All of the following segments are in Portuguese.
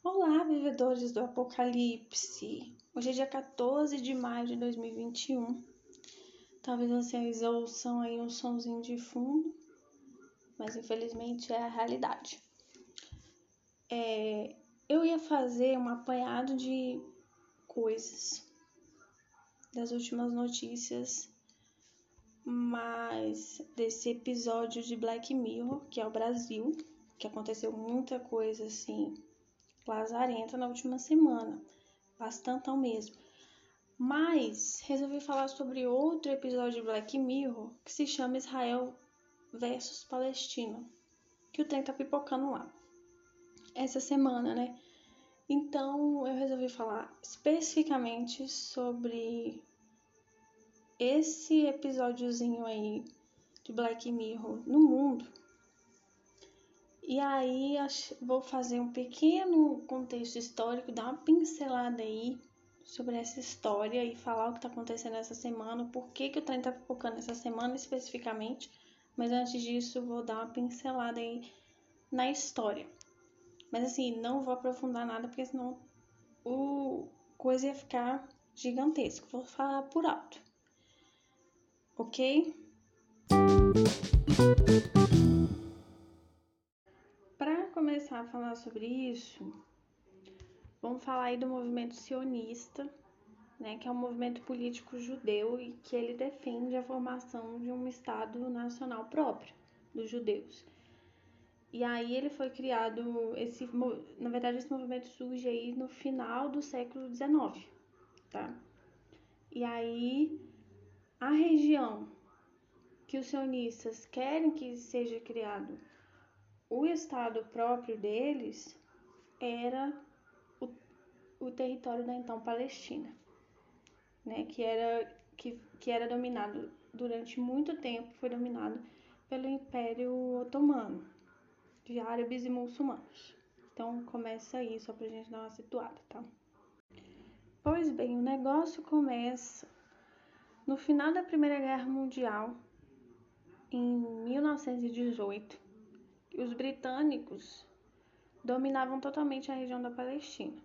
Olá, vivedores do Apocalipse! Hoje é dia 14 de maio de 2021. Talvez vocês ouçam aí um sonzinho de fundo, mas infelizmente é a realidade. É, eu ia fazer um apanhado de coisas das últimas notícias, mas desse episódio de Black Mirror, que é o Brasil, que aconteceu muita coisa assim lazarenta na última semana, bastante ao mesmo. Mas resolvi falar sobre outro episódio de Black Mirror que se chama Israel versus Palestina, que o trem tá pipocando lá. Essa semana, né? Então eu resolvi falar especificamente sobre esse episódiozinho aí de Black Mirror no mundo e aí vou fazer um pequeno contexto histórico, dar uma pincelada aí sobre essa história e falar o que está acontecendo essa semana, por que, que o trem está focando essa semana especificamente. Mas antes disso, vou dar uma pincelada aí na história. Mas assim, não vou aprofundar nada, porque senão o coisa ia ficar gigantesco. Vou falar por alto. Ok? Começar a falar sobre isso, vamos falar aí do movimento sionista, né, que é um movimento político judeu e que ele defende a formação de um Estado nacional próprio dos judeus. E aí ele foi criado, esse, na verdade esse movimento surge aí no final do século XIX, tá? E aí a região que os sionistas querem que seja criado o estado próprio deles era o, o território da então Palestina, né, que era que, que era dominado durante muito tempo foi dominado pelo Império Otomano de árabes e muçulmanos. Então começa aí só pra gente dar uma situada, tá? Pois bem, o negócio começa no final da Primeira Guerra Mundial, em 1918 os britânicos dominavam totalmente a região da Palestina.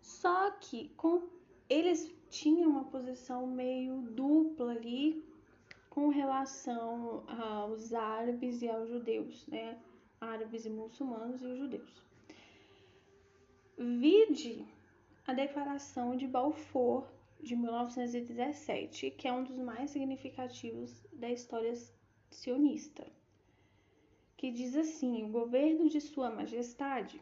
Só que com, eles tinham uma posição meio dupla ali com relação aos árabes e aos judeus, né? Árabes e muçulmanos e os judeus. Vide a Declaração de Balfour de 1917, que é um dos mais significativos da história sionista que diz assim: o governo de Sua Majestade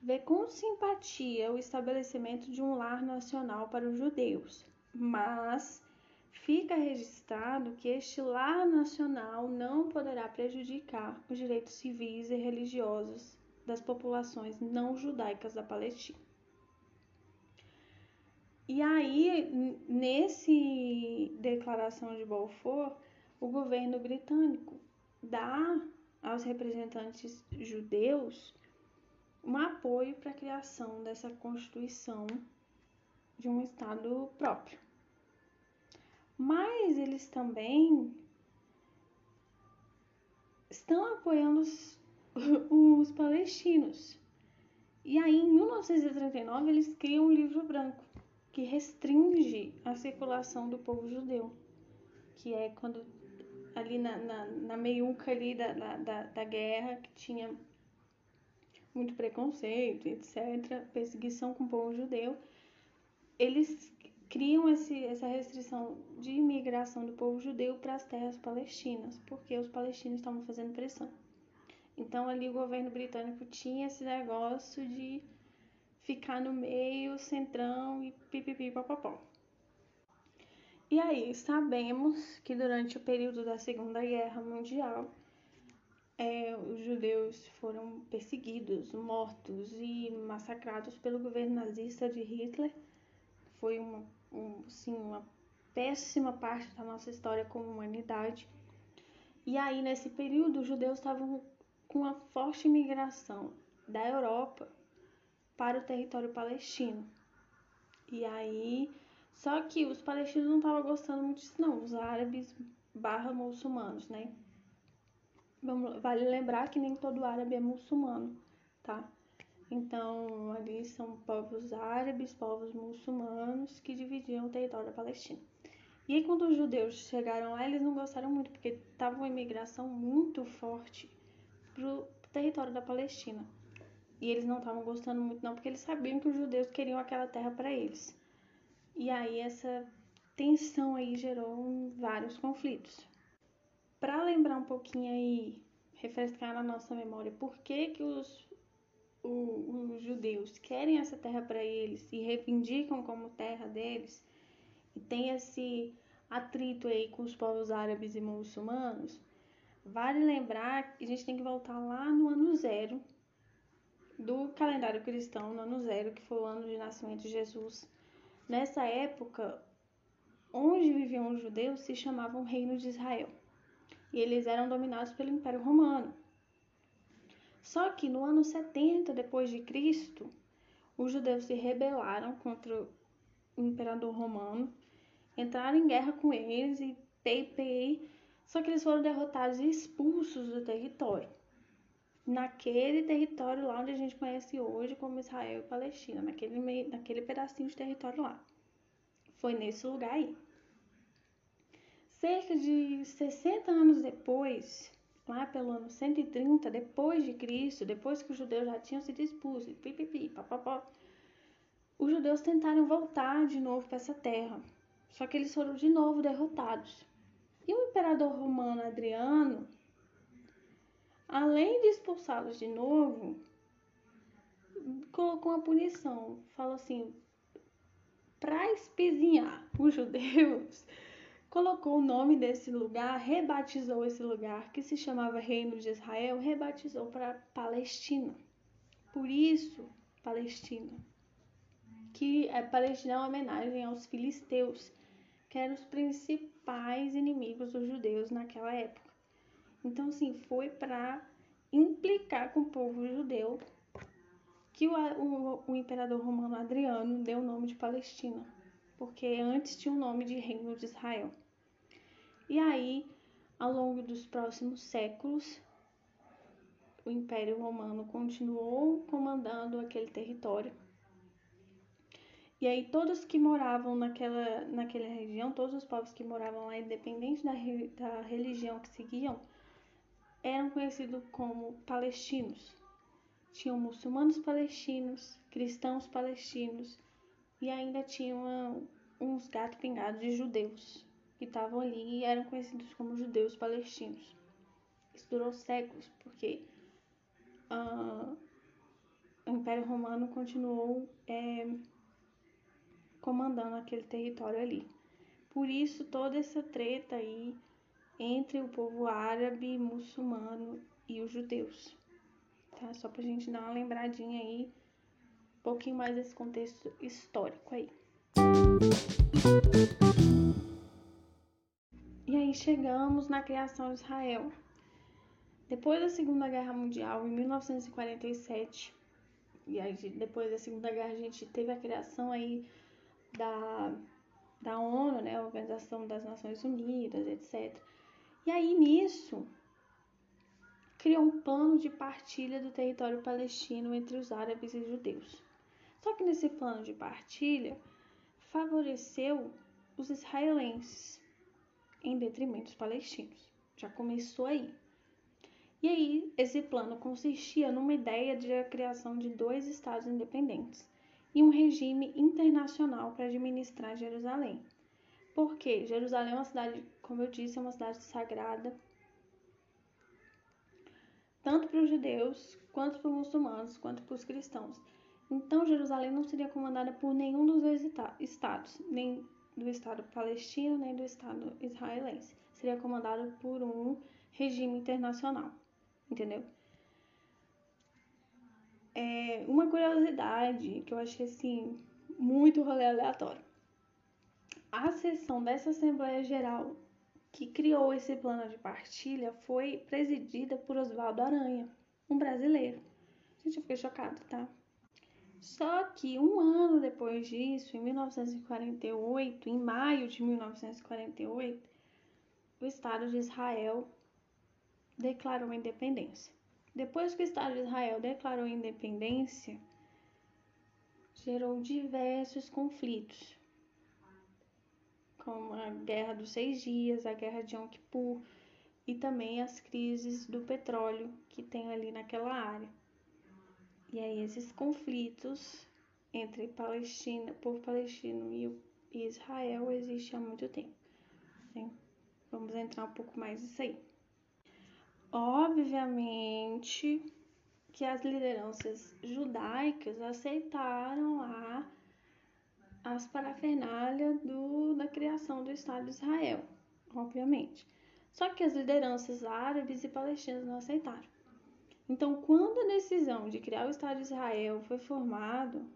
vê com simpatia o estabelecimento de um lar nacional para os judeus, mas fica registrado que este lar nacional não poderá prejudicar os direitos civis e religiosos das populações não judaicas da Palestina. E aí, nesse declaração de Balfour, o governo britânico dá aos representantes judeus um apoio para a criação dessa constituição de um Estado próprio. Mas eles também estão apoiando os, os palestinos. E aí, em 1939, eles criam um livro branco que restringe a circulação do povo judeu, que é quando ali na, na, na meiuca ali da, da, da guerra, que tinha muito preconceito, etc., perseguição com o povo judeu, eles criam esse, essa restrição de imigração do povo judeu para as terras palestinas, porque os palestinos estavam fazendo pressão. Então ali o governo britânico tinha esse negócio de ficar no meio, centrão e pipipi papapó. E aí, sabemos que durante o período da Segunda Guerra Mundial, é, os judeus foram perseguidos, mortos e massacrados pelo governo nazista de Hitler. Foi uma, um, sim, uma péssima parte da nossa história como humanidade. E aí, nesse período, os judeus estavam com uma forte imigração da Europa para o território palestino. E aí só que os palestinos não estavam gostando muito disso, não, os árabes barra muçulmanos, né? Vale lembrar que nem todo árabe é muçulmano, tá? Então, ali são povos árabes, povos muçulmanos que dividiam o território da Palestina. E aí, quando os judeus chegaram lá, eles não gostaram muito, porque estava uma imigração muito forte pro território da Palestina. E eles não estavam gostando muito, não, porque eles sabiam que os judeus queriam aquela terra para eles. E aí, essa tensão aí gerou vários conflitos. Para lembrar um pouquinho aí, refrescar na nossa memória por que, que os, o, os judeus querem essa terra para eles e reivindicam como terra deles, e tem esse atrito aí com os povos árabes e muçulmanos, vale lembrar que a gente tem que voltar lá no ano zero do calendário cristão, no ano zero, que foi o ano de nascimento de Jesus. Nessa época, onde viviam os judeus se chamavam Reino de Israel. E eles eram dominados pelo Império Romano. Só que no ano 70 depois de Cristo, os judeus se rebelaram contra o imperador romano, entraram em guerra com eles e pei, pei, só que eles foram derrotados e expulsos do território. Naquele território lá onde a gente conhece hoje como Israel e Palestina, naquele, meio, naquele pedacinho de território lá. Foi nesse lugar aí. Cerca de 60 anos depois, lá pelo ano 130 depois de Cristo, depois que os judeus já tinham sido expulsos, pipipi, papapó, os judeus tentaram voltar de novo para essa terra. Só que eles foram de novo derrotados. E o imperador romano Adriano, além de expulsá-los de novo, colocou uma punição. Falou assim: para espizinhar os judeus, colocou o nome desse lugar, rebatizou esse lugar que se chamava Reino de Israel, rebatizou para Palestina. Por isso, Palestina. Que é Palestina é uma homenagem aos filisteus, que eram os principais inimigos dos judeus naquela época. Então, assim, foi para implicar com o povo judeu que o, o, o, imperador romano Adriano deu o nome de Palestina, porque antes tinha o nome de Reino de Israel. E aí, ao longo dos próximos séculos, o Império Romano continuou comandando aquele território. E aí todos que moravam naquela, naquela região, todos os povos que moravam lá, independente da, da religião que seguiam, eram conhecidos como palestinos. Tinham muçulmanos palestinos, cristãos palestinos e ainda tinham uns gatos pingados de judeus que estavam ali e eram conhecidos como judeus palestinos. Isso durou séculos, porque uh, o Império Romano continuou é, comandando aquele território ali. Por isso, toda essa treta aí entre o povo árabe, muçulmano e os judeus. Tá? Só pra gente dar uma lembradinha aí, um pouquinho mais desse contexto histórico aí. E aí chegamos na criação de Israel. Depois da Segunda Guerra Mundial, em 1947, e aí depois da Segunda Guerra a gente teve a criação aí da, da ONU, né, a Organização das Nações Unidas, etc. E aí nisso criou um plano de partilha do território palestino entre os árabes e judeus. Só que nesse plano de partilha favoreceu os israelenses em detrimento dos palestinos. Já começou aí. E aí, esse plano consistia numa ideia de a criação de dois estados independentes e um regime internacional para administrar Jerusalém. Porque Jerusalém é uma cidade, como eu disse, é uma cidade sagrada, tanto para os judeus, quanto para os muçulmanos, quanto para os cristãos. Então, Jerusalém não seria comandada por nenhum dos dois estados, nem do Estado palestino nem do Estado israelense. Seria comandado por um regime internacional, entendeu? É uma curiosidade que eu achei assim muito rolê aleatório. A sessão dessa Assembleia Geral que criou esse plano de partilha foi presidida por Oswaldo Aranha, um brasileiro. Gente, eu fiquei chocada, tá? Só que um ano depois disso, em 1948, em maio de 1948, o Estado de Israel declarou a independência. Depois que o Estado de Israel declarou independência, gerou diversos conflitos, como a Guerra dos Seis Dias, a Guerra de Yom Kippur e também as crises do petróleo que tem ali naquela área. E aí esses conflitos entre Palestina, povo palestino e Israel existem há muito tempo. Né? Vamos entrar um pouco mais nisso aí. Obviamente que as lideranças judaicas aceitaram lá as parafernálias do, da criação do Estado de Israel, obviamente. Só que as lideranças árabes e palestinas não aceitaram. Então, quando a decisão de criar o Estado de Israel foi formado,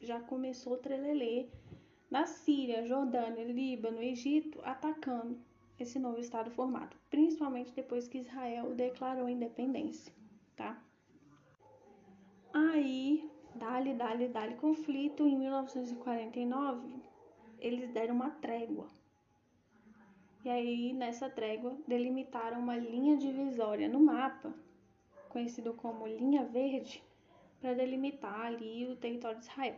já começou o trelelê da Síria, Jordânia, Líbano, Egito atacando esse novo Estado formado, principalmente depois que Israel declarou independência, tá? Aí, dali, dali, dali conflito, em 1949, eles deram uma trégua e aí, nessa trégua, delimitaram uma linha divisória no mapa, conhecido como linha verde, para delimitar ali o território de Israel.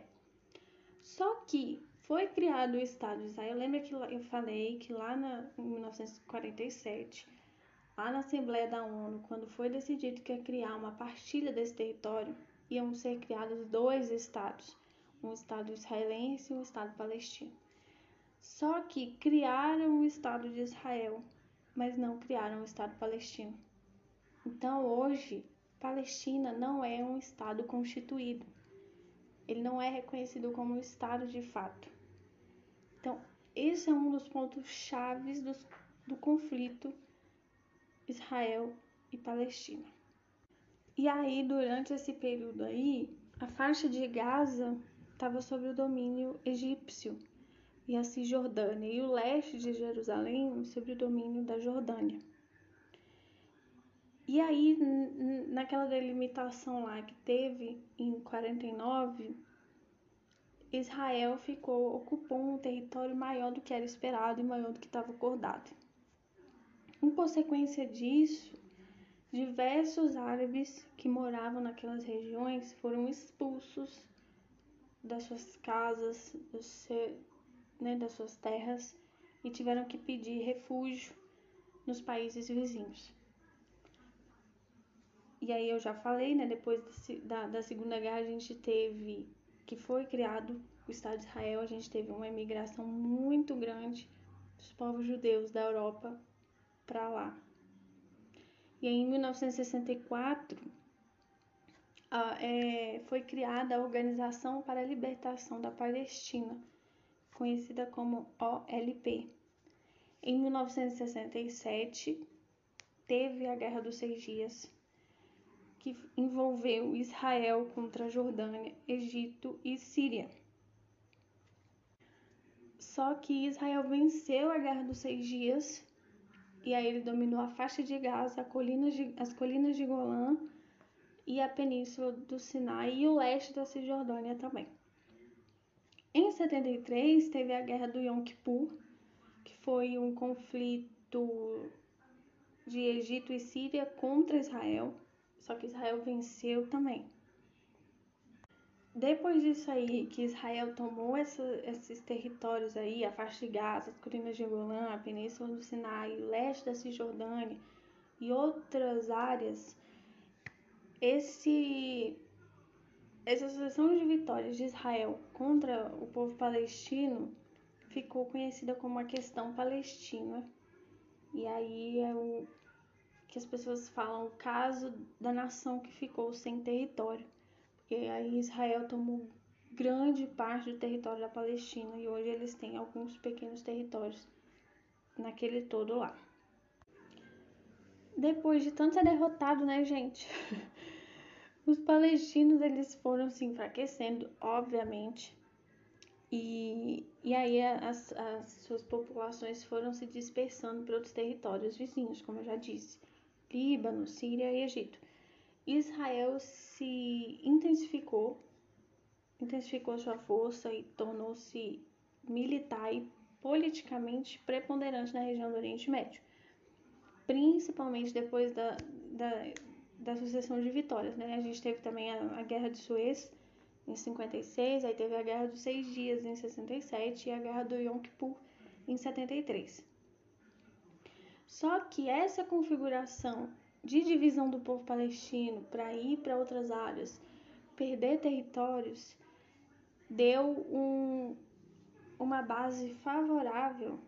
Só que foi criado o Estado de Israel. Lembra que eu falei que lá na, em 1947, lá na Assembleia da ONU, quando foi decidido que ia criar uma partilha desse território, iam ser criados dois estados, um estado israelense e um estado palestino. Só que criaram o Estado de Israel, mas não criaram o Estado palestino. Então hoje, Palestina não é um Estado constituído. Ele não é reconhecido como um Estado de fato. Então, esse é um dos pontos chaves do, do conflito Israel e Palestina. E aí, durante esse período aí, a faixa de Gaza estava sob o domínio egípcio e a Cisjordânia e o leste de Jerusalém sob o domínio da Jordânia. E aí, naquela delimitação lá que teve em 49, Israel ficou ocupou um território maior do que era esperado e maior do que estava acordado. Em consequência disso, diversos árabes que moravam naquelas regiões foram expulsos das suas casas, dos, né, das suas terras e tiveram que pedir refúgio nos países vizinhos. E aí eu já falei, né, depois da, da Segunda Guerra a gente teve, que foi criado o Estado de Israel, a gente teve uma imigração muito grande dos povos judeus da Europa para lá. E em 1964 é, foi criada a Organização para a Libertação da Palestina, conhecida como OLP. Em 1967, teve a Guerra dos Seis Dias, que envolveu Israel contra Jordânia, Egito e Síria. Só que Israel venceu a Guerra dos Seis Dias e aí ele dominou a faixa de Gaza, de, as colinas de Golã e a península do Sinai e o leste da Cisjordânia também. Em 73 teve a Guerra do Yom Kippur, que foi um conflito de Egito e Síria contra Israel, só que Israel venceu também. Depois disso aí, que Israel tomou essa, esses territórios aí, a faixa de Gaza, as colinas de Golã, a península do Sinai, o leste da Cisjordânia e outras áreas, esse essa sucessão de vitórias de Israel contra o povo palestino ficou conhecida como a questão palestina. E aí é o que as pessoas falam o caso da nação que ficou sem território. Porque aí Israel tomou grande parte do território da Palestina e hoje eles têm alguns pequenos territórios naquele todo lá. Depois de tanto ser derrotado, né, gente? Os palestinos eles foram se enfraquecendo, obviamente, e, e aí as, as suas populações foram se dispersando para outros territórios vizinhos, como eu já disse, Líbano, Síria e Egito. Israel se intensificou, intensificou sua força e tornou-se militar e politicamente preponderante na região do Oriente Médio, principalmente depois da, da da sucessão de vitórias, né? A gente teve também a, a Guerra de Suez em 56, aí teve a Guerra dos Seis Dias em 67 e a Guerra do Yom Kippur em 73. Só que essa configuração de divisão do povo palestino para ir para outras áreas, perder territórios, deu um, uma base favorável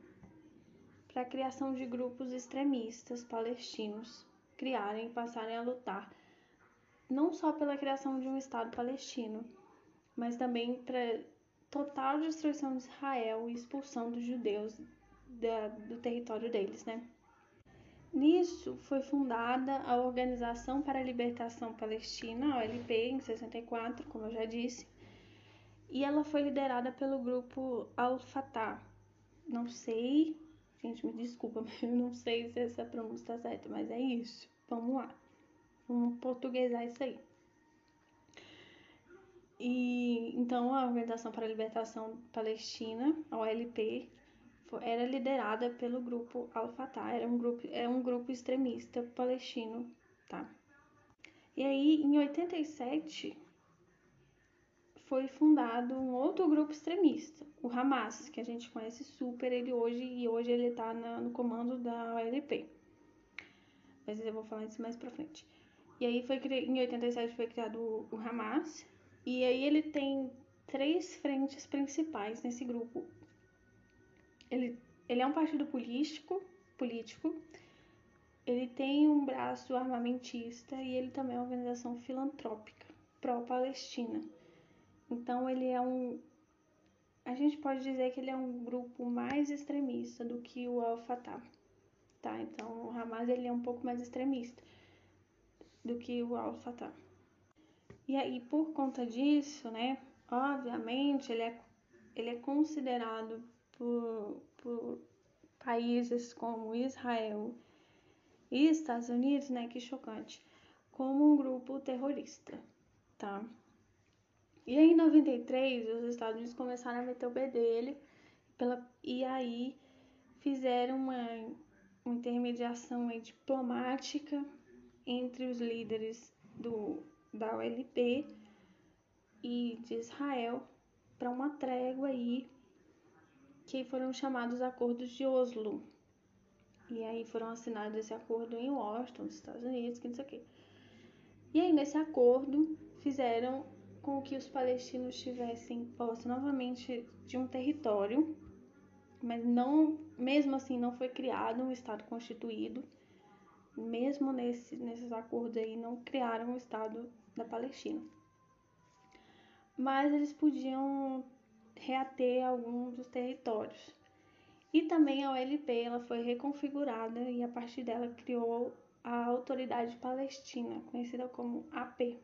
para a criação de grupos extremistas palestinos criarem e passarem a lutar não só pela criação de um Estado palestino, mas também para total destruição de Israel e expulsão dos judeus da, do território deles, né? Nisso foi fundada a Organização para a Libertação Palestina, OLP, em 64, como eu já disse, e ela foi liderada pelo grupo Al-Fatah. Não sei, gente, me desculpa, mas eu não sei se essa pronúncia está certa, mas é isso. Vamos lá. Vamos portuguesar isso aí. E então a Organização para a Libertação Palestina, a OLP, era liderada pelo grupo Al-Fatah, era um grupo, é um grupo extremista palestino, tá? E aí, em 87, foi fundado um outro grupo extremista, o Hamas, que a gente conhece super ele hoje, e hoje ele tá na, no comando da OLP. Mas eu vou falar isso mais pra frente. E aí, foi, em 87, foi criado o Hamas, e aí ele tem três frentes principais nesse grupo. Ele, ele é um partido político, político, ele tem um braço armamentista e ele também é uma organização filantrópica pró-Palestina. Então ele é um a gente pode dizer que ele é um grupo mais extremista do que o Al-Fatah, tá? Então o Hamas ele é um pouco mais extremista do que o Al-Fatah. E aí por conta disso, né, obviamente ele é ele é considerado por, por países como Israel e Estados Unidos, né, que chocante, como um grupo terrorista, tá? E aí, em 93, os Estados Unidos começaram a meter o pé dele pela, e aí fizeram uma, uma intermediação aí, diplomática entre os líderes do, da OLP e de Israel para uma trégua aí que foram chamados Acordos de Oslo. E aí foram assinados esse acordo em Washington, nos Estados Unidos, que não sei o quê. E aí nesse acordo fizeram com que os palestinos tivessem posse novamente de um território, mas não, mesmo assim, não foi criado um Estado constituído. Mesmo nesse, nesses acordos aí, não criaram o Estado da Palestina. Mas eles podiam reater alguns dos territórios. E também a OLP ela foi reconfigurada e a partir dela criou a Autoridade Palestina, conhecida como AP.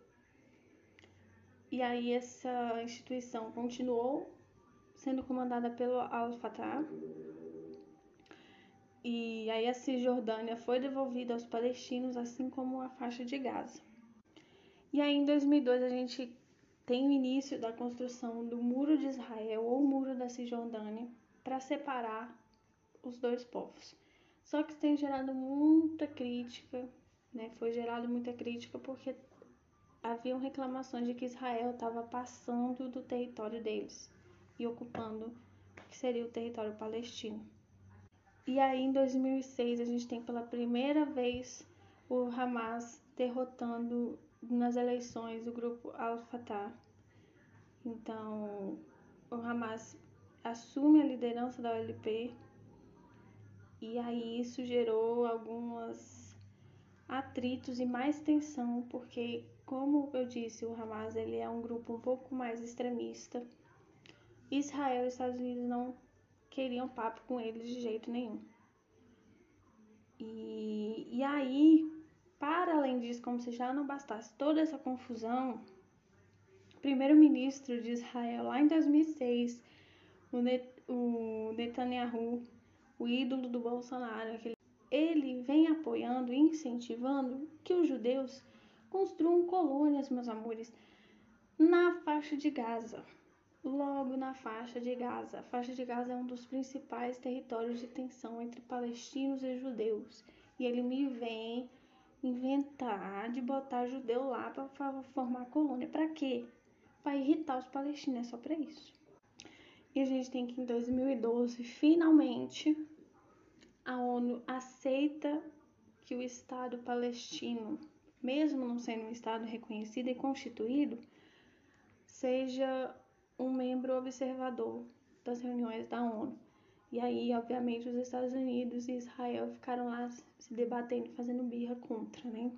E aí essa instituição continuou sendo comandada pelo Al-Fatah. E aí a Cisjordânia foi devolvida aos palestinos, assim como a faixa de Gaza. E aí em 2002 a gente tem o início da construção do Muro de Israel ou Muro da Cisjordânia para separar os dois povos. Só que tem gerado muita crítica, né? Foi gerado muita crítica porque haviam reclamações de que Israel estava passando do território deles e ocupando o que seria o território palestino. E aí em 2006 a gente tem pela primeira vez o Hamas derrotando nas eleições o grupo Al-Fatah. Então, o Hamas assume a liderança da OLP e aí isso gerou alguns atritos e mais tensão, porque como eu disse, o Hamas ele é um grupo um pouco mais extremista. Israel e Estados Unidos não queriam papo com eles de jeito nenhum. E, e aí, para além disso, como se já não bastasse toda essa confusão, o primeiro-ministro de Israel, lá em 2006, o, Net, o Netanyahu, o ídolo do Bolsonaro, ele vem apoiando e incentivando que os judeus construam colônias, meus amores, na faixa de Gaza. Logo na faixa de Gaza. A faixa de Gaza é um dos principais territórios de tensão entre palestinos e judeus. E ele me vem inventar de botar judeu lá para formar colônia. Para quê? Para irritar os palestinos, é só para isso. E a gente tem que em 2012, finalmente, a ONU aceita que o Estado palestino, mesmo não sendo um Estado reconhecido e constituído, seja um membro observador das reuniões da ONU. E aí, obviamente, os Estados Unidos e Israel ficaram lá se debatendo, fazendo birra contra, né?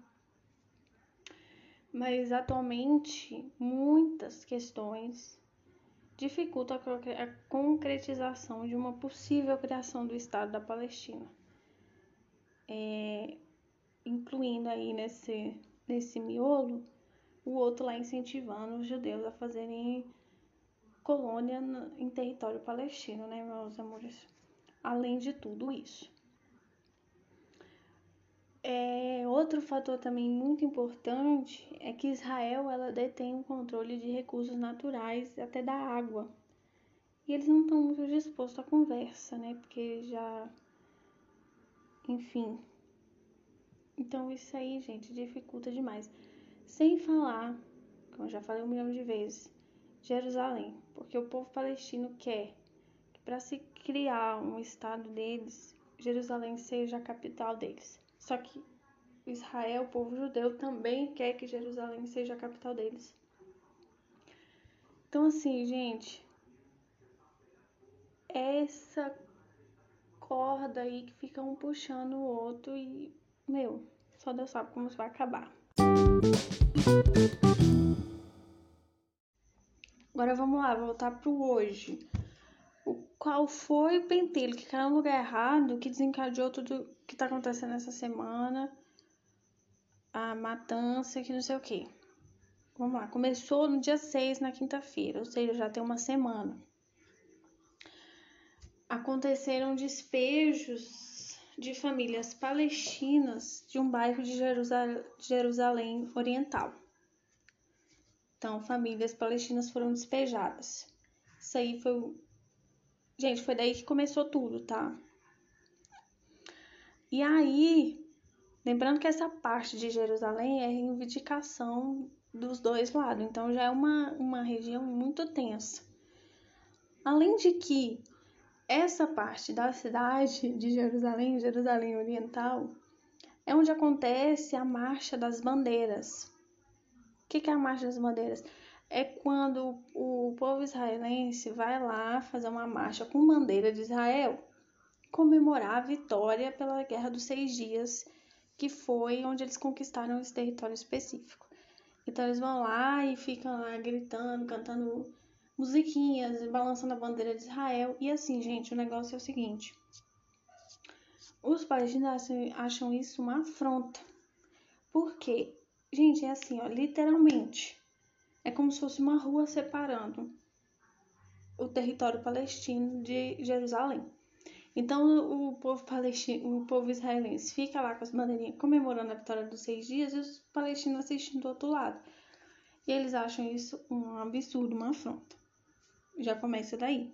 Mas atualmente, muitas questões dificultam a concretização de uma possível criação do Estado da Palestina, é, incluindo aí nesse, nesse miolo o outro lá incentivando os judeus a fazerem colônia em território palestino, né, meus amores? Além de tudo isso. É, outro fator também muito importante é que Israel ela detém o controle de recursos naturais, até da água. E eles não estão muito dispostos à conversa, né? Porque já. Enfim. Então isso aí, gente, dificulta demais. Sem falar, como eu já falei um milhão de vezes, Jerusalém. Porque o povo palestino quer que para se criar um estado deles, Jerusalém seja a capital deles. Só que Israel, o povo judeu, também quer que Jerusalém seja a capital deles. Então, assim, gente, essa corda aí que fica um puxando o outro e, meu, só Deus sabe como isso vai acabar. Agora vamos lá, voltar pro hoje o qual foi o pentelho que caiu no lugar errado, que desencadeou tudo que tá acontecendo essa semana, a matança, que não sei o que. Vamos lá, começou no dia 6, na quinta-feira, ou seja, já tem uma semana. Aconteceram despejos de famílias palestinas de um bairro de Jerusalém Oriental. Então, famílias palestinas foram despejadas. Isso aí foi Gente, foi daí que começou tudo, tá? E aí, lembrando que essa parte de Jerusalém é reivindicação dos dois lados, então já é uma, uma região muito tensa. Além de que essa parte da cidade de Jerusalém, Jerusalém Oriental, é onde acontece a Marcha das Bandeiras. O que é a Marcha das Bandeiras? é quando o povo israelense vai lá fazer uma marcha com bandeira de Israel, comemorar a vitória pela Guerra dos Seis Dias, que foi onde eles conquistaram esse território específico. Então eles vão lá e ficam lá gritando, cantando musiquinhas, balançando a bandeira de Israel. E assim, gente, o negócio é o seguinte: os palestinos acham isso uma afronta. Porque, gente, é assim, ó, literalmente é como se fosse uma rua separando o território palestino de Jerusalém. Então o povo palestino, o povo israelense fica lá com as bandeirinhas comemorando a vitória dos seis dias e os palestinos assistindo do outro lado. E eles acham isso um absurdo, uma afronta. Já começa daí.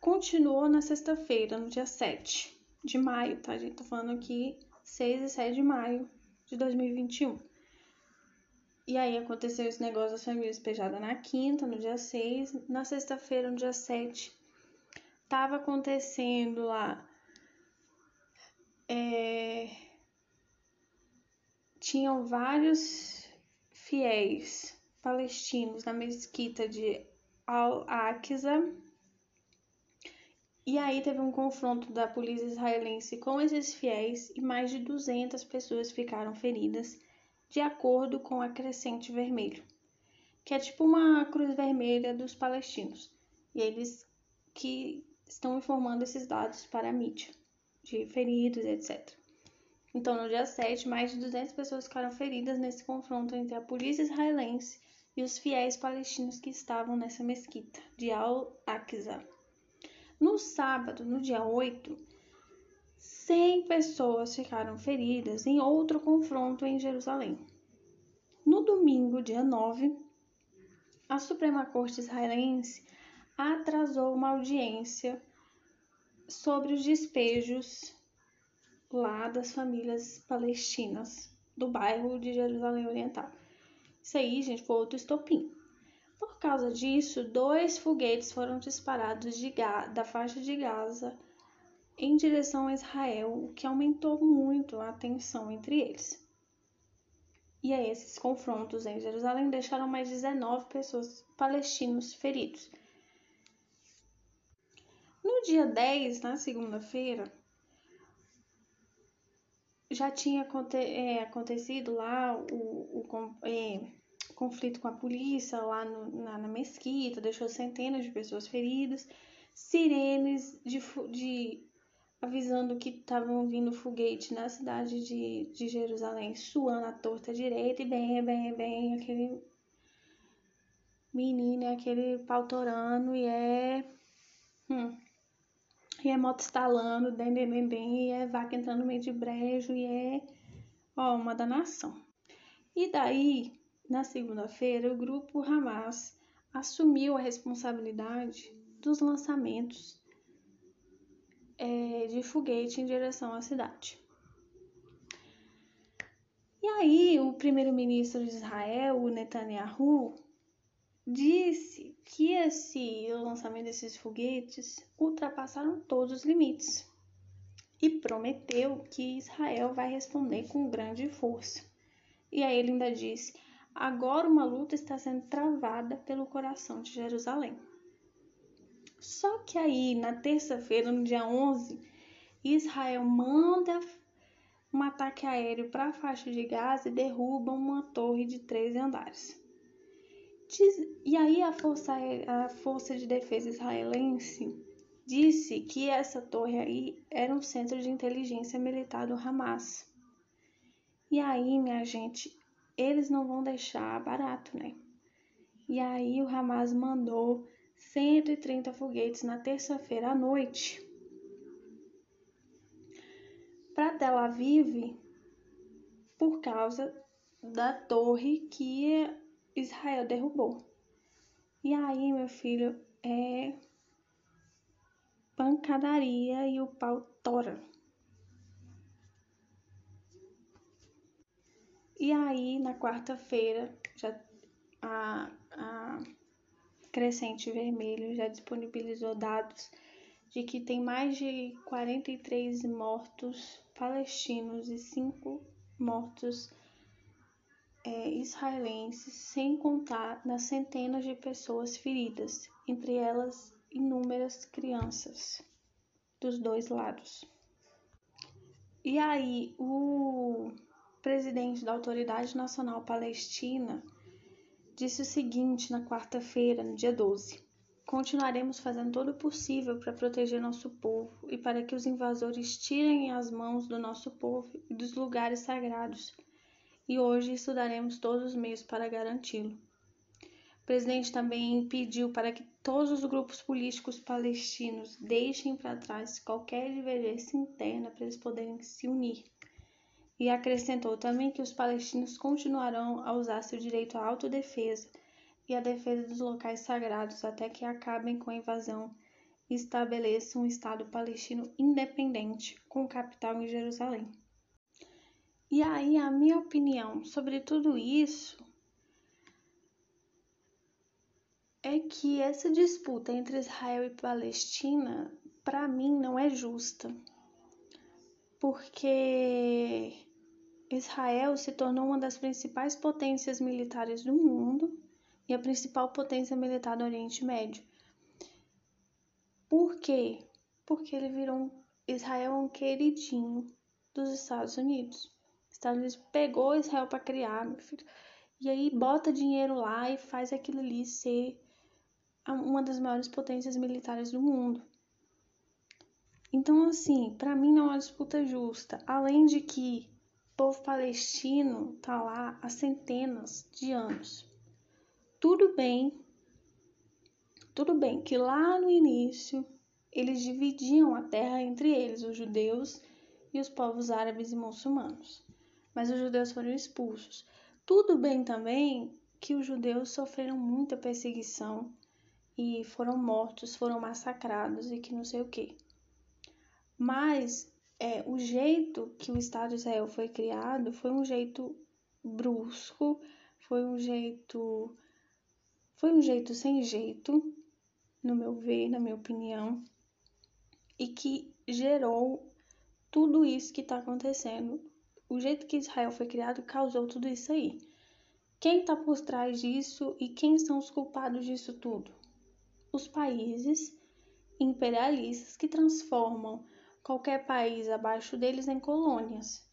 Continuou na sexta-feira, no dia 7 de maio, tá? A gente tá falando aqui 6 e 7 de maio de 2021. E aí aconteceu esse negócio das famílias despejadas na quinta, no dia 6. Na sexta-feira, no dia 7, tava acontecendo lá. É, tinham vários fiéis palestinos na mesquita de Al-Aqsa. E aí teve um confronto da polícia israelense com esses fiéis e mais de 200 pessoas ficaram feridas de acordo com a Crescente Vermelho, que é tipo uma cruz vermelha dos palestinos. E eles que estão informando esses dados para a mídia, de feridos, etc. Então, no dia 7, mais de 200 pessoas ficaram feridas nesse confronto entre a polícia israelense e os fiéis palestinos que estavam nessa mesquita de Al-Aqsa. No sábado, no dia 8, 100 pessoas ficaram feridas em outro confronto em Jerusalém. No domingo, dia 9, a Suprema Corte israelense atrasou uma audiência sobre os despejos lá das famílias palestinas do bairro de Jerusalém Oriental. Isso aí, gente, foi outro estopim. Por causa disso, dois foguetes foram disparados de da faixa de Gaza em direção a Israel, o que aumentou muito a tensão entre eles. E aí, esses confrontos em Jerusalém deixaram mais de 19 pessoas palestinos feridos. No dia 10, na segunda-feira, já tinha é, acontecido lá o, o é, conflito com a polícia lá no, na, na, mesquita, deixou centenas de pessoas feridas, sirenes de, de avisando que estavam vindo foguete na cidade de, de Jerusalém, suando a torta direita e bem, bem, bem, aquele menino, aquele pautorano e é. Hum, e é moto estalando, bem, bem, bem, bem, e é vaca entrando no meio de brejo, e é, ó, uma danação. E daí, na segunda-feira, o grupo Hamas assumiu a responsabilidade dos lançamentos é, de foguete em direção à cidade. E aí, o primeiro-ministro de Israel, o Netanyahu, disse que esse o lançamento desses foguetes ultrapassaram todos os limites e prometeu que Israel vai responder com grande força. E aí ele ainda disse: agora uma luta está sendo travada pelo coração de Jerusalém. Só que aí, na terça-feira, no dia 11, Israel manda um ataque aéreo para a faixa de Gaza e derruba uma torre de três andares. E aí a força, a força de defesa israelense disse que essa torre aí era um centro de inteligência militar do Hamas. E aí, minha gente, eles não vão deixar barato, né? E aí o Hamas mandou 130 foguetes na terça-feira à noite para Tel Aviv por causa da torre que Israel derrubou. E aí, meu filho, é pancadaria e o pau tora. E aí, na quarta-feira, já a, a Crescente Vermelho já disponibilizou dados de que tem mais de 43 mortos palestinos e 5 mortos é, israelenses, sem contar nas centenas de pessoas feridas, entre elas inúmeras crianças dos dois lados. E aí, o presidente da Autoridade Nacional Palestina disse o seguinte na quarta-feira, no dia 12: Continuaremos fazendo todo o possível para proteger nosso povo e para que os invasores tirem as mãos do nosso povo e dos lugares sagrados e hoje estudaremos todos os meios para garanti-lo. O presidente também pediu para que todos os grupos políticos palestinos deixem para trás qualquer divergência interna para eles poderem se unir. E acrescentou também que os palestinos continuarão a usar seu direito à autodefesa e à defesa dos locais sagrados até que acabem com a invasão e estabeleçam um Estado palestino independente, com capital em Jerusalém. E aí, a minha opinião sobre tudo isso é que essa disputa entre Israel e Palestina, para mim, não é justa. Porque Israel se tornou uma das principais potências militares do mundo e a principal potência militar do Oriente Médio. Por quê? Porque ele virou um, Israel um queridinho dos Estados Unidos. Estados Unidos pegou Israel para criar, meu filho. E aí bota dinheiro lá e faz aquilo ali ser uma das maiores potências militares do mundo. Então, assim, para mim não é uma disputa justa. Além de que povo palestino tá lá há centenas de anos. Tudo bem, tudo bem que lá no início eles dividiam a terra entre eles, os judeus e os povos árabes e muçulmanos mas os judeus foram expulsos. Tudo bem também que os judeus sofreram muita perseguição e foram mortos, foram massacrados e que não sei o que. Mas é, o jeito que o Estado de Israel foi criado foi um jeito brusco, foi um jeito foi um jeito sem jeito, no meu ver, na minha opinião, e que gerou tudo isso que está acontecendo. O jeito que Israel foi criado causou tudo isso aí. Quem está por trás disso e quem são os culpados disso tudo? Os países imperialistas que transformam qualquer país abaixo deles em colônias.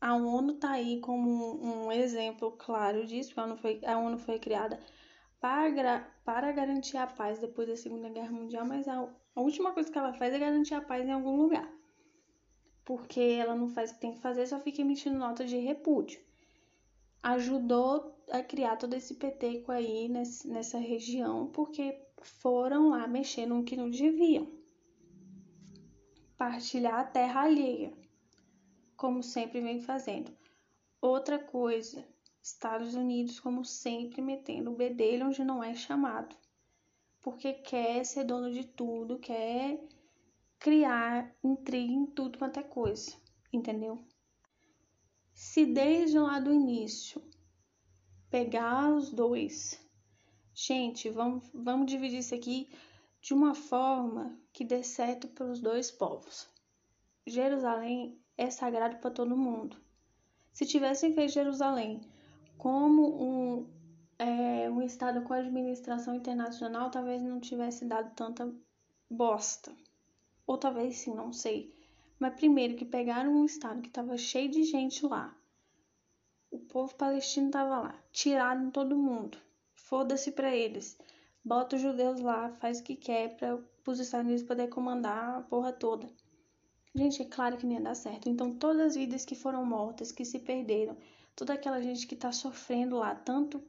A ONU está aí como um, exemplo claro disso, a ONU foi, a ONU foi criada para, para garantir a paz depois da Segunda Guerra Mundial, mas a, a última coisa que ela faz é garantir a paz em algum lugar. Porque ela não faz o que tem que fazer, só fica emitindo nota de repúdio. Ajudou a criar todo esse peteco aí nesse, nessa região, porque foram lá mexer no que não deviam partilhar a terra alheia, como sempre vem fazendo. Outra coisa, Estados Unidos, como sempre, metendo o bedelho onde não é chamado, porque quer ser dono de tudo, quer criar intriga em tudo quanto é coisa, entendeu? Se desde lá do início pegar os dois, gente, vamos, vamos dividir isso aqui de uma forma que dê certo para os dois povos. Jerusalém é sagrado para todo mundo. Se tivessem feito Jerusalém como um, é, um estado com administração internacional, talvez não tivesse dado tanta bosta. Ou talvez sim, não sei. Mas primeiro que pegaram um estado que estava cheio de gente lá. O povo palestino estava lá, tiraram todo mundo. Foda-se para eles bota os judeus lá, faz o que quer para os Estados Unidos poder comandar a porra toda. Gente, é claro que não ia dar certo. Então, todas as vidas que foram mortas, que se perderam, toda aquela gente que está sofrendo lá, tanto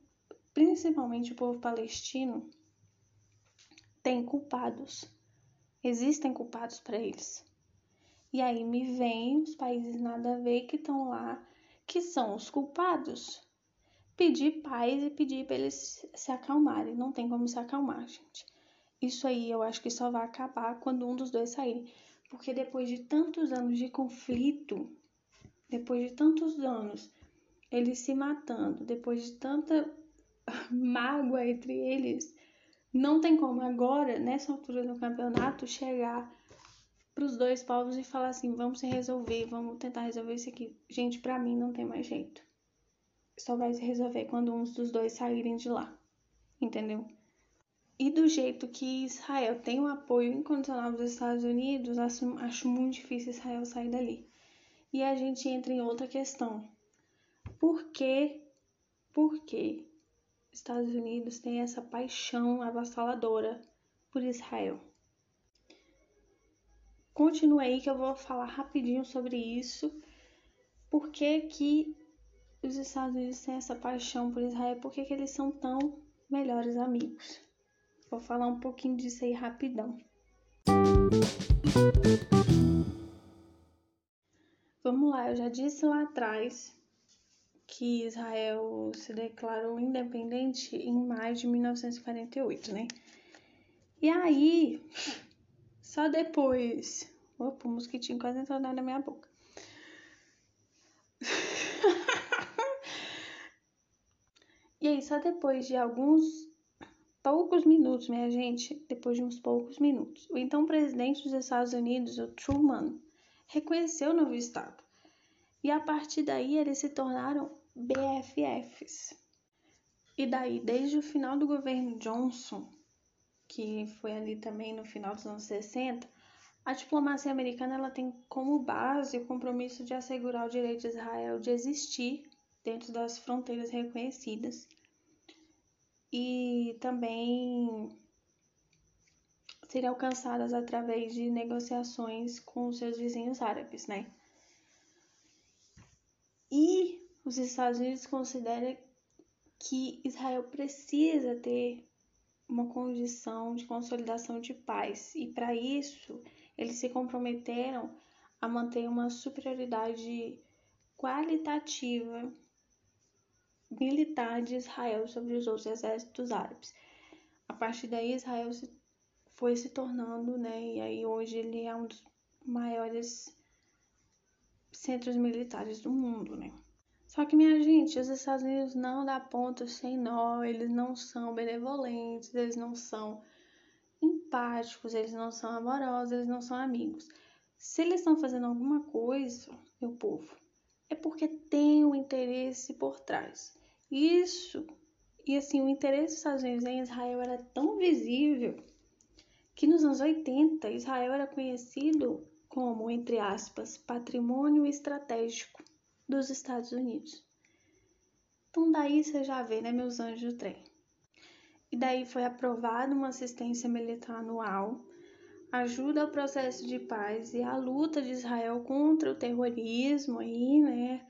principalmente o povo palestino, tem culpados. Existem culpados para eles. E aí me vem os países nada a ver que estão lá, que são os culpados pedir paz e pedir para eles se acalmarem. Não tem como se acalmar, gente. Isso aí eu acho que só vai acabar quando um dos dois sair. Porque depois de tantos anos de conflito, depois de tantos anos eles se matando, depois de tanta mágoa entre eles, não tem como agora, nessa altura do campeonato, chegar para os dois povos e falar assim: vamos se resolver, vamos tentar resolver isso aqui. Gente, para mim não tem mais jeito só vai se resolver quando um dos dois saírem de lá, entendeu? E do jeito que Israel tem o apoio incondicional dos Estados Unidos, acho, acho muito difícil Israel sair dali. E a gente entra em outra questão. Por que, por que Estados Unidos tem essa paixão avassaladora por Israel? Continua aí que eu vou falar rapidinho sobre isso. Por que que os Estados Unidos têm essa paixão por Israel, por que, que eles são tão melhores amigos? Vou falar um pouquinho disso aí rapidão. Vamos lá, eu já disse lá atrás que Israel se declarou independente em maio de 1948, né? E aí, só depois. Opa, o mosquitinho quase entrou na minha boca. E aí, só depois de alguns poucos minutos, minha gente, depois de uns poucos minutos, o então presidente dos Estados Unidos, o Truman, reconheceu o novo estado. E a partir daí eles se tornaram BFFs. E daí, desde o final do governo Johnson, que foi ali também no final dos anos 60, a diplomacia americana ela tem como base o compromisso de assegurar o direito de Israel de existir dentro das fronteiras reconhecidas e também serem alcançadas através de negociações com seus vizinhos árabes, né? E os Estados Unidos consideram que Israel precisa ter uma condição de consolidação de paz e para isso eles se comprometeram a manter uma superioridade qualitativa militar de Israel sobre os outros exércitos árabes. A partir daí, Israel se, foi se tornando, né, e aí hoje ele é um dos maiores centros militares do mundo, né? Só que, minha gente, os Estados Unidos não dá ponto sem nó, eles não são benevolentes, eles não são empáticos, eles não são amorosos, eles não são amigos. Se eles estão fazendo alguma coisa, meu povo, é porque tem um interesse por trás. Isso, e assim, o interesse dos Estados Unidos em Israel era tão visível que nos anos 80 Israel era conhecido como, entre aspas, patrimônio estratégico dos Estados Unidos. Então daí você já vê, né, meus anjos do trem. E daí foi aprovada uma assistência militar anual, ajuda ao processo de paz e a luta de Israel contra o terrorismo aí, né,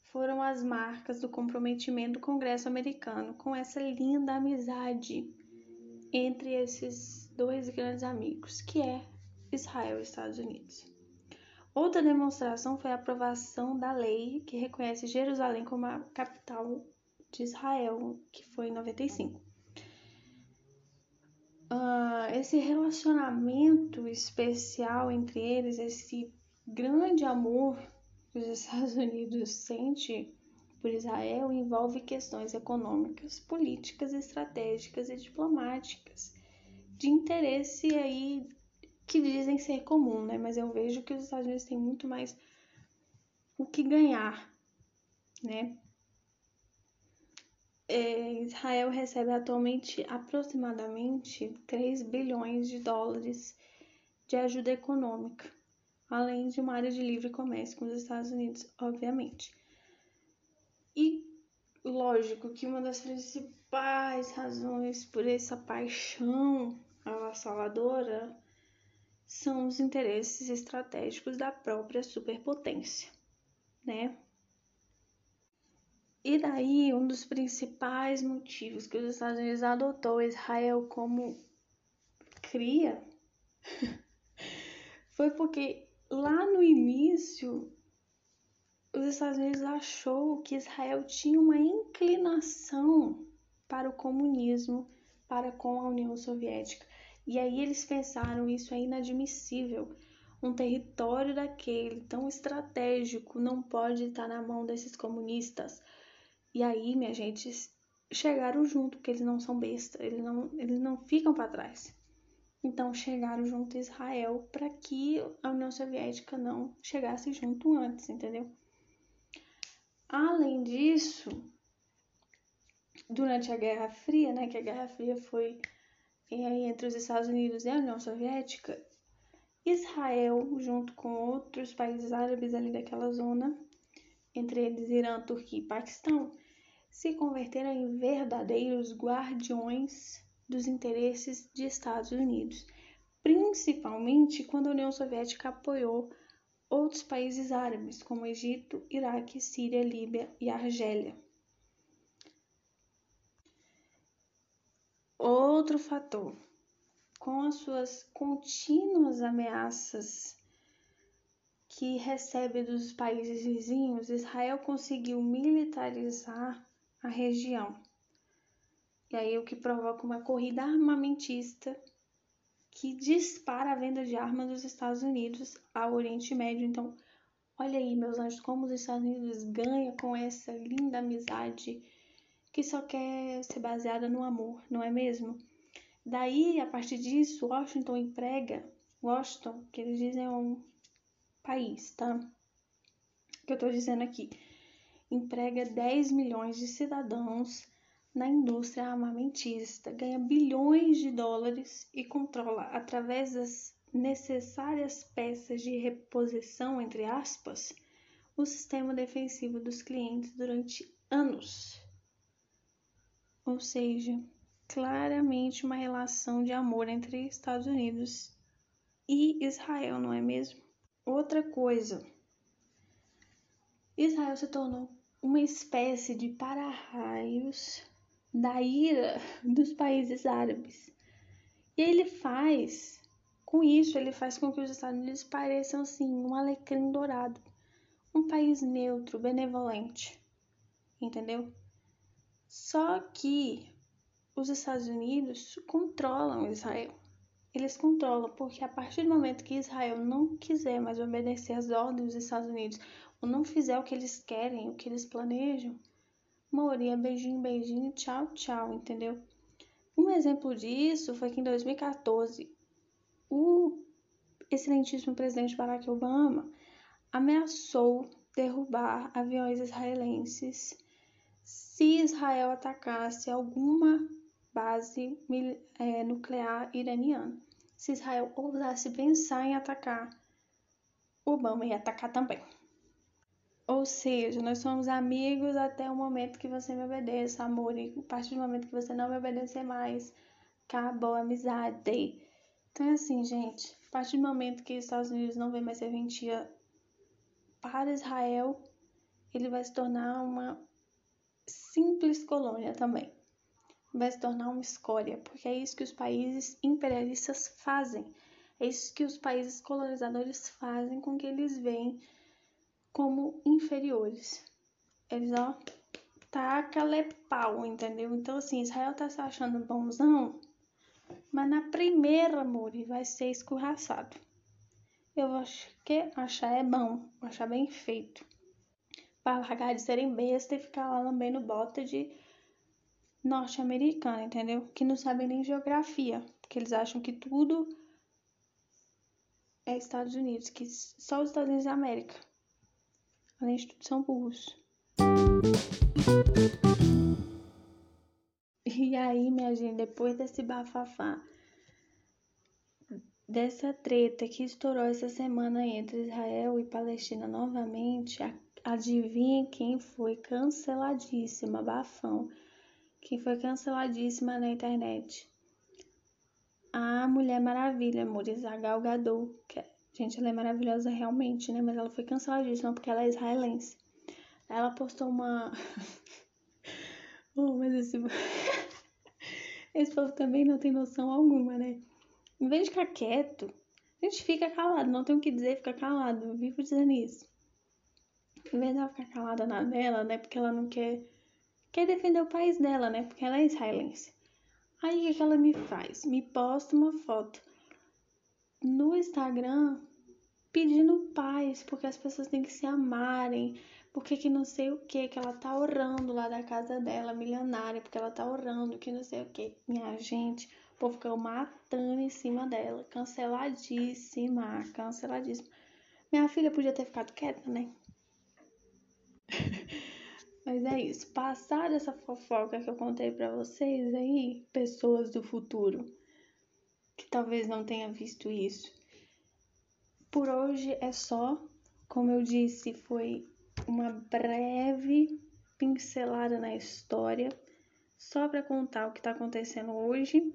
foram as marcas do comprometimento do Congresso americano com essa linda amizade entre esses dois grandes amigos, que é Israel e Estados Unidos. Outra demonstração foi a aprovação da lei que reconhece Jerusalém como a capital de Israel, que foi em 95. Ah, esse relacionamento especial entre eles, esse grande amor que os Estados Unidos sente por Israel envolve questões econômicas, políticas, estratégicas e diplomáticas de interesse aí que dizem ser comum, né? Mas eu vejo que os Estados Unidos têm muito mais o que ganhar, né? É, Israel recebe atualmente aproximadamente 3 bilhões de dólares de ajuda econômica, além de uma área de livre comércio com os Estados Unidos, obviamente. E lógico que uma das principais razões por essa paixão avassaladora são os interesses estratégicos da própria superpotência, né? E daí, um dos principais motivos que os Estados Unidos adotou Israel como cria foi porque lá no início os Estados Unidos achou que Israel tinha uma inclinação para o comunismo, para com a União Soviética. E aí eles pensaram isso é inadmissível. Um território daquele tão estratégico não pode estar na mão desses comunistas. E aí, minha gente, chegaram junto, porque eles não são besta, eles não, eles não ficam para trás. Então chegaram junto a Israel para que a União Soviética não chegasse junto antes, entendeu? Além disso, durante a Guerra Fria, né, que a Guerra Fria foi entre os Estados Unidos e a União Soviética, Israel, junto com outros países árabes ali daquela zona, entre eles Irã, Turquia e Paquistão, se converteram em verdadeiros guardiões dos interesses de Estados Unidos, principalmente quando a União Soviética apoiou outros países árabes, como Egito, Iraque, Síria, Líbia e Argélia. Outro fator, com as suas contínuas ameaças que recebe dos países vizinhos, Israel conseguiu militarizar a região. E aí o que provoca uma corrida armamentista que dispara a venda de armas dos Estados Unidos ao Oriente Médio. Então, olha aí, meus anjos, como os Estados Unidos ganham com essa linda amizade que só quer ser baseada no amor, não é mesmo? Daí, a partir disso, Washington emprega, Washington, que eles dizem é um país, tá? Que eu tô dizendo aqui, emprega 10 milhões de cidadãos na indústria armamentista, ganha bilhões de dólares e controla, através das necessárias peças de reposição, entre aspas, o sistema defensivo dos clientes durante anos ou seja, claramente uma relação de amor entre Estados Unidos e Israel, não é mesmo? Outra coisa, Israel se tornou uma espécie de para-raios da ira dos países árabes. E ele faz, com isso, ele faz com que os Estados Unidos pareçam assim um alecrim dourado, um país neutro, benevolente, entendeu? Só que os Estados Unidos controlam Israel. eles controlam, porque a partir do momento que Israel não quiser mais obedecer às ordens dos Estados Unidos, ou não fizer o que eles querem, o que eles planejam, Moria, beijinho, beijinho, tchau, tchau, entendeu? Um exemplo disso foi que em 2014, o excelentíssimo presidente Barack Obama ameaçou derrubar aviões israelenses se Israel atacasse alguma base é, nuclear iraniana. Se Israel ousasse pensar em atacar, Obama ia atacar também. Ou seja, nós somos amigos até o momento que você me obedeça, amor. E a partir do momento que você não me obedecer mais, acabou a amizade. Então, é assim, gente. A partir do momento que os Estados Unidos não vem mais serventia para Israel, ele vai se tornar uma simples colônia também vai se tornar uma escória, porque é isso que os países imperialistas fazem. É isso que os países colonizadores fazem com que eles veem como inferiores. Eles, ó, taca-lhe pau, entendeu? Então, assim, Israel tá se achando bonzão, mas na primeira, amor, vai ser escorraçado. Eu acho que achar é bom, achar bem feito. Para largar de serem besta e ficar lá lambendo bota de norte-americana, entendeu? Que não sabem nem geografia, porque eles acham que tudo é Estados Unidos, que só os Estados Unidos é América. Além de tudo, são burros. E aí, minha gente, depois desse bafafá, dessa treta que estourou essa semana entre Israel e Palestina novamente, adivinha quem foi canceladíssima, bafão que foi canceladíssima na internet. A Mulher Maravilha, amores, a Gal Gadot, que, é, gente, ela é maravilhosa realmente, né? Mas ela foi canceladíssima porque ela é israelense. Ela postou uma. oh, mas esse. esse povo também não tem noção alguma, né? Em vez de ficar quieto, a gente fica calado, não tem o que dizer, fica calado. Eu vivo dizendo isso. Em vez dela ficar calada na dela, né? Porque ela não quer quer defender o país dela, né? Porque ela é israelense. Aí o que ela me faz? Me posta uma foto no Instagram pedindo paz, porque as pessoas têm que se amarem, porque que não sei o que, que ela tá orando lá da casa dela, milionária, porque ela tá orando, que não sei o que. Minha gente, o povo ficou matando em cima dela, canceladíssima, canceladíssima. Minha filha podia ter ficado quieta, né? Mas é isso. Passar essa fofoca que eu contei para vocês aí, pessoas do futuro talvez não tenha visto isso. Por hoje é só. Como eu disse, foi uma breve pincelada na história, só para contar o que tá acontecendo hoje.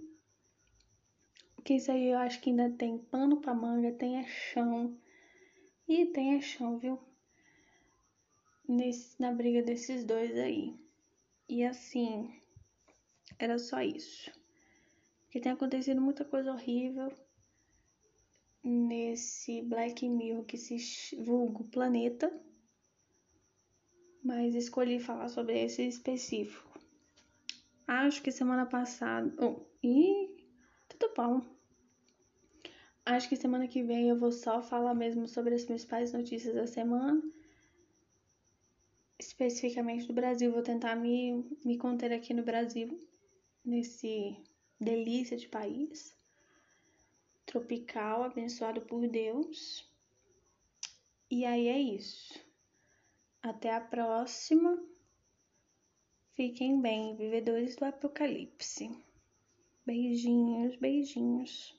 Que isso aí eu acho que ainda tem pano pra manga, tem chão. E tem chão, viu? nesse, na briga desses dois aí. E assim, era só isso. Porque tem acontecido muita coisa horrível nesse Black Mirror que se vulga planeta. Mas escolhi falar sobre esse específico. Acho que semana passada. Oh, e tudo bom. Acho que semana que vem eu vou só falar mesmo sobre as principais notícias da semana especificamente do Brasil. Vou tentar me, me conter aqui no Brasil, nesse delícia de país tropical, abençoado por Deus. E aí é isso. Até a próxima. Fiquem bem, vivedores do apocalipse. Beijinhos, beijinhos.